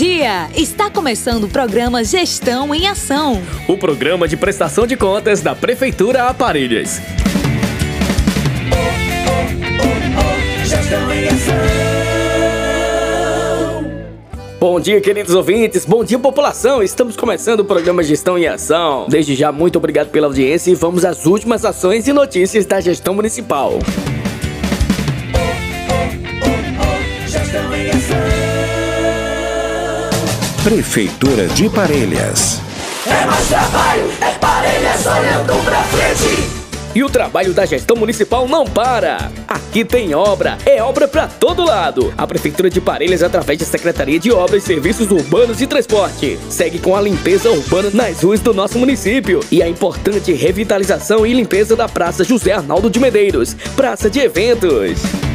dia! Está começando o programa Gestão em Ação. O programa de prestação de contas da Prefeitura Aparelhas. Bom dia, queridos ouvintes. Bom dia, população. Estamos começando o programa Gestão em Ação. Desde já, muito obrigado pela audiência e vamos às últimas ações e notícias da gestão municipal. Prefeitura de Parelhas. É mais trabalho, é Parelhas olhando pra frente. E o trabalho da gestão municipal não para. Aqui tem obra, é obra para todo lado. A Prefeitura de Parelhas, através da Secretaria de Obras, Serviços Urbanos e Transporte, segue com a limpeza urbana nas ruas do nosso município e a importante revitalização e limpeza da Praça José Arnaldo de Medeiros, praça de eventos.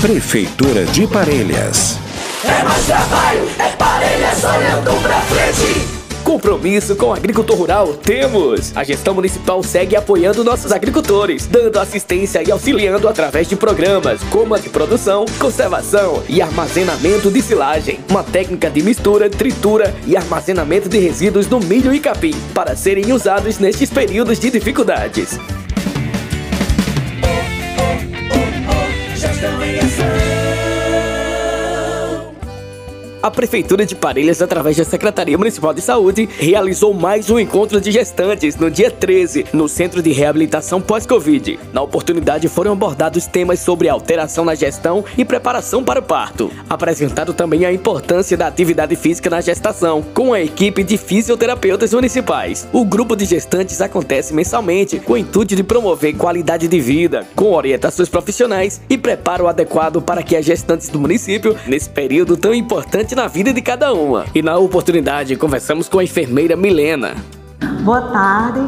Prefeitura de Parelhas. É mais trabalho, é Parelhas olhando pra frente. Compromisso com o agricultor rural temos! A gestão municipal segue apoiando nossos agricultores, dando assistência e auxiliando através de programas como a de produção, conservação e armazenamento de silagem, uma técnica de mistura, tritura e armazenamento de resíduos do milho e capim, para serem usados nestes períodos de dificuldades. A Prefeitura de Parelhas, através da Secretaria Municipal de Saúde, realizou mais um encontro de gestantes no dia 13, no Centro de Reabilitação Pós-Covid. Na oportunidade foram abordados temas sobre alteração na gestão e preparação para o parto. Apresentado também a importância da atividade física na gestação, com a equipe de fisioterapeutas municipais. O grupo de gestantes acontece mensalmente com o intuito de promover qualidade de vida, com orientações profissionais e preparo adequado para que as gestantes do município, nesse período tão importante, na vida de cada uma. E na oportunidade, conversamos com a enfermeira Milena. Boa tarde.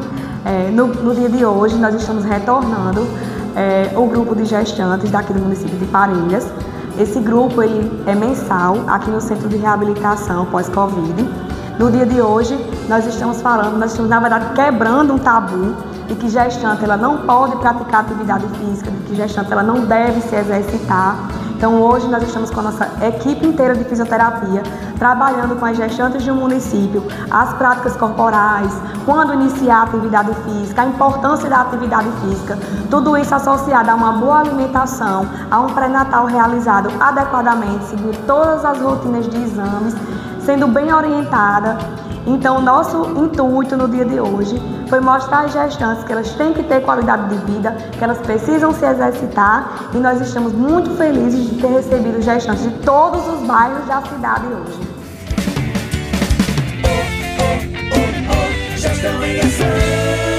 É, no, no, dia de hoje, nós estamos retornando é, o grupo de gestantes daqui do município de Parelhas. Esse grupo ele é mensal aqui no Centro de Reabilitação pós-Covid. No dia de hoje, nós estamos falando, nós estamos, na verdade, quebrando um tabu de que gestante ela não pode praticar atividade física, de que gestante ela não deve se exercitar. Então hoje nós estamos com a nossa equipe inteira de fisioterapia, trabalhando com as gestantes de um município, as práticas corporais, quando iniciar a atividade física, a importância da atividade física, tudo isso associado a uma boa alimentação, a um pré-natal realizado adequadamente, seguindo todas as rotinas de exames, sendo bem orientada então, nosso intuito no dia de hoje foi mostrar às gestantes que elas têm que ter qualidade de vida, que elas precisam se exercitar e nós estamos muito felizes de ter recebido gestantes de todos os bairros da cidade hoje. Gestão em ação.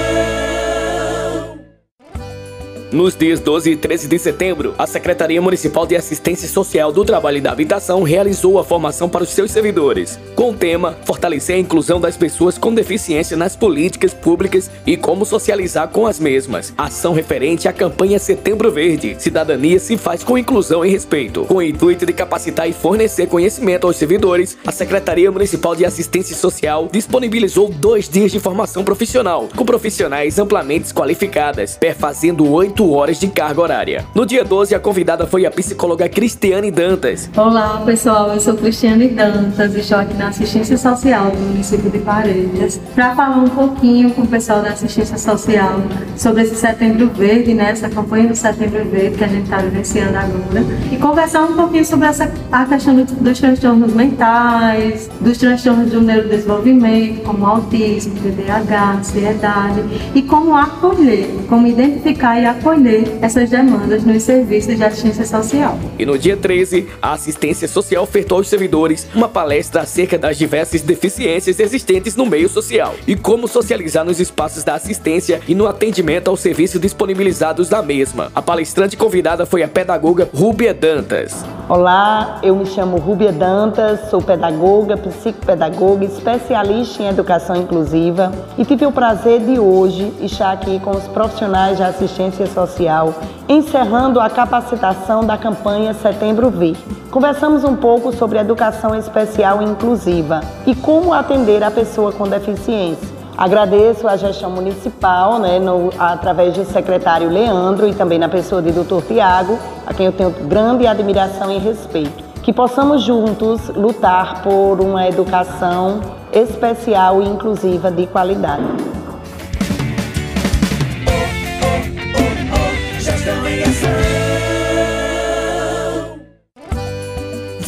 Nos dias 12 e 13 de setembro, a Secretaria Municipal de Assistência Social do Trabalho e da Habitação realizou a formação para os seus servidores, com o tema Fortalecer a inclusão das pessoas com deficiência nas políticas públicas e como socializar com as mesmas. Ação referente à campanha Setembro Verde. Cidadania se faz com inclusão e respeito. Com o intuito de capacitar e fornecer conhecimento aos servidores, a Secretaria Municipal de Assistência Social disponibilizou dois dias de formação profissional, com profissionais amplamente qualificadas, perfazendo oito 8 horas de carga horária. No dia 12, a convidada foi a psicóloga Cristiane Dantas. Olá, pessoal, eu sou Cristiane Dantas, estou aqui na assistência social do município de Parelhas para falar um pouquinho com o pessoal da assistência social sobre esse Setembro Verde, né, essa campanha do Setembro Verde que a gente está vivenciando agora e conversar um pouquinho sobre essa, a questão do, dos transtornos mentais, dos transtornos do neurodesenvolvimento, como autismo, TDAH, ansiedade e como acolher, como identificar e acolher acolher essas demandas nos serviços de assistência social. E no dia 13, a assistência social ofertou aos servidores uma palestra acerca das diversas deficiências existentes no meio social e como socializar nos espaços da assistência e no atendimento aos serviços disponibilizados na mesma. A palestrante convidada foi a pedagoga Rúbia Dantas. Olá, eu me chamo Rúbia Dantas, sou pedagoga, psicopedagoga, especialista em educação inclusiva e tive o prazer de hoje estar aqui com os profissionais de assistência social, encerrando a capacitação da campanha Setembro V. Conversamos um pouco sobre educação especial e inclusiva e como atender a pessoa com deficiência. Agradeço à gestão municipal, né, no, através do secretário Leandro e também na pessoa de doutor Tiago, a quem eu tenho grande admiração e respeito. Que possamos juntos lutar por uma educação especial e inclusiva de qualidade. Tell me yourself.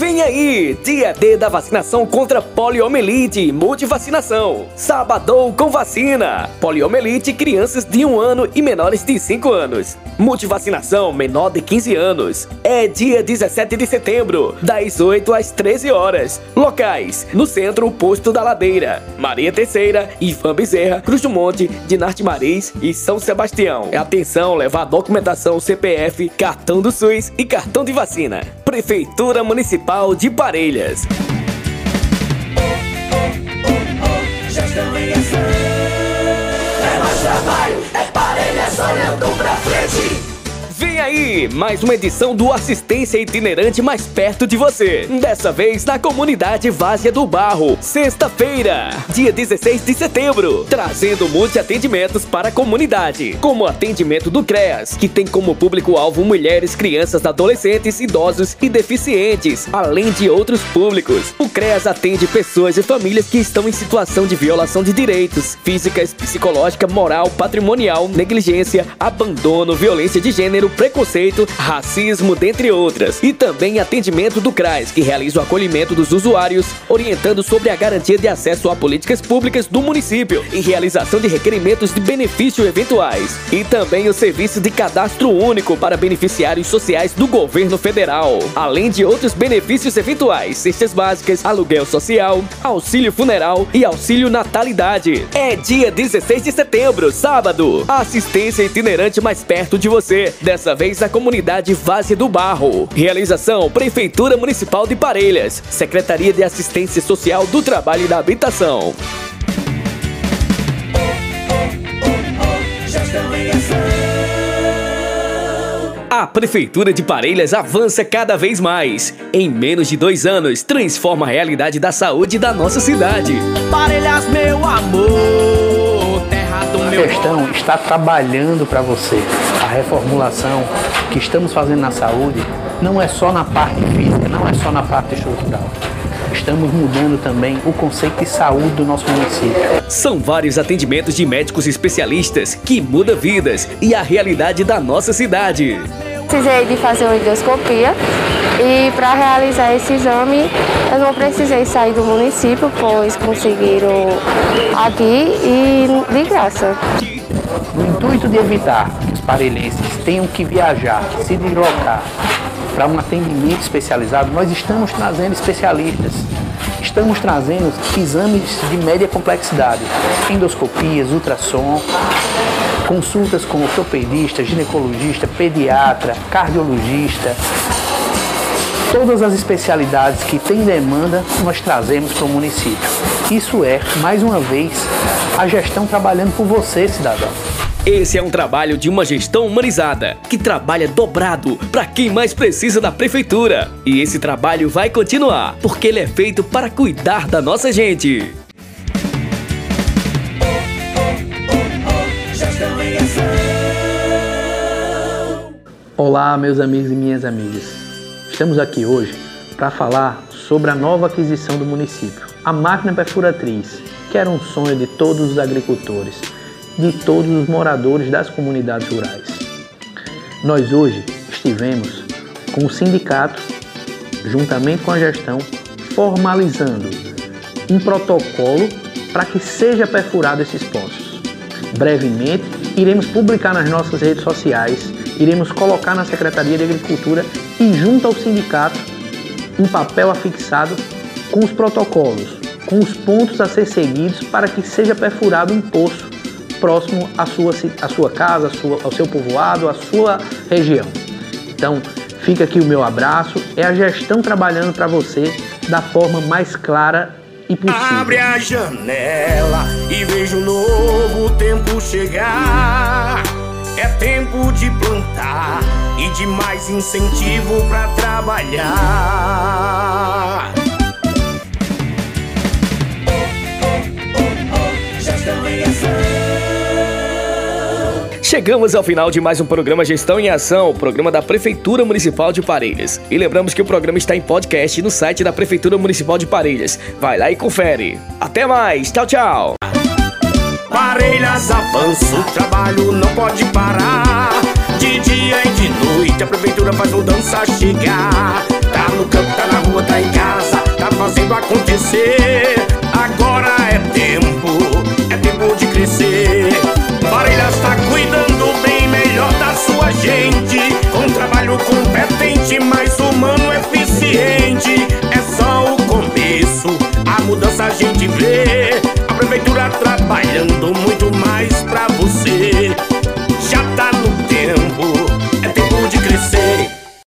Vem aí, dia D da vacinação contra poliomielite, multivacinação. Sabadão com vacina. Poliomielite, crianças de 1 ano e menores de 5 anos. Multivacinação, menor de 15 anos. É dia 17 de setembro, das 8 às 13 horas. Locais, no centro, Posto da Ladeira. Maria Terceira, Ivan Bezerra, Cruz do Monte, Dinarte Maris e São Sebastião. Atenção, levar documentação CPF, cartão do SUS e cartão de vacina. Prefeitura Municipal de Parelhas. Gestão em ação. Aí, mais uma edição do Assistência Itinerante mais perto de você. Dessa vez na comunidade Várzea do Barro, sexta-feira, dia 16 de setembro, trazendo multi-atendimentos para a comunidade, como o atendimento do CREAS, que tem como público-alvo mulheres, crianças, adolescentes, idosos e deficientes, além de outros públicos. O CREAS atende pessoas e famílias que estão em situação de violação de direitos físicas, psicológica, moral, patrimonial, negligência, abandono, violência de gênero, preconceito, racismo, dentre outras. E também atendimento do CRAS, que realiza o acolhimento dos usuários, orientando sobre a garantia de acesso a políticas públicas do município e realização de requerimentos de benefício eventuais. E também o serviço de cadastro único para beneficiários sociais do governo federal, além de outros benefícios eventuais, cestas básicas, aluguel social, auxílio funeral e auxílio natalidade. É dia 16 de setembro, sábado. Assistência itinerante mais perto de você. Dessa vez na comunidade Vase do Barro. Realização: Prefeitura Municipal de Parelhas, Secretaria de Assistência Social do Trabalho e da Habitação. A Prefeitura de Parelhas avança cada vez mais. Em menos de dois anos, transforma a realidade da saúde da nossa cidade. Parelhas, meu amor, gestão está trabalhando para você. A reformulação que estamos fazendo na saúde não é só na parte física, não é só na parte estrutural. Estamos mudando também o conceito de saúde do nosso município. São vários atendimentos de médicos especialistas que mudam vidas e a realidade da nossa cidade. Precisei de fazer uma endoscopia e para realizar esse exame eu não precisei sair do município, pois conseguiram aqui e de graça. No intuito de evitar que os parelhenses tenham que viajar, se deslocar para um atendimento especializado, nós estamos trazendo especialistas. Estamos trazendo exames de média complexidade, endoscopias, ultrassom, consultas com ortopedista, ginecologista, pediatra, cardiologista. Todas as especialidades que têm demanda, nós trazemos para o município. Isso é, mais uma vez, a gestão trabalhando por você, cidadão. Esse é um trabalho de uma gestão humanizada, que trabalha dobrado para quem mais precisa da prefeitura. E esse trabalho vai continuar, porque ele é feito para cuidar da nossa gente. Olá, meus amigos e minhas amigas. Estamos aqui hoje para falar sobre a nova aquisição do município, a máquina perfuratriz, que era um sonho de todos os agricultores, de todos os moradores das comunidades rurais. Nós hoje estivemos com o sindicato, juntamente com a gestão, formalizando um protocolo para que seja perfurado esses poços. Brevemente, iremos publicar nas nossas redes sociais iremos colocar na Secretaria de Agricultura e junto ao sindicato um papel afixado com os protocolos, com os pontos a ser seguidos para que seja perfurado um poço próximo à sua, à sua casa, à sua, ao seu povoado, à sua região. Então, fica aqui o meu abraço. É a gestão trabalhando para você da forma mais clara e possível. Abre a janela e veja o novo tempo chegar. É tempo de plantar e de mais incentivo para trabalhar. Chegamos ao final de mais um programa Gestão em Ação, o programa da Prefeitura Municipal de Parelhas. E lembramos que o programa está em podcast no site da Prefeitura Municipal de Parelhas. Vai lá e confere. Até mais, tchau, tchau. Parelhas avança, o trabalho não pode parar. De dia e de noite a prefeitura faz mudança chegar. Tá no campo, tá na rua, tá em casa, tá fazendo acontecer. Agora é tempo,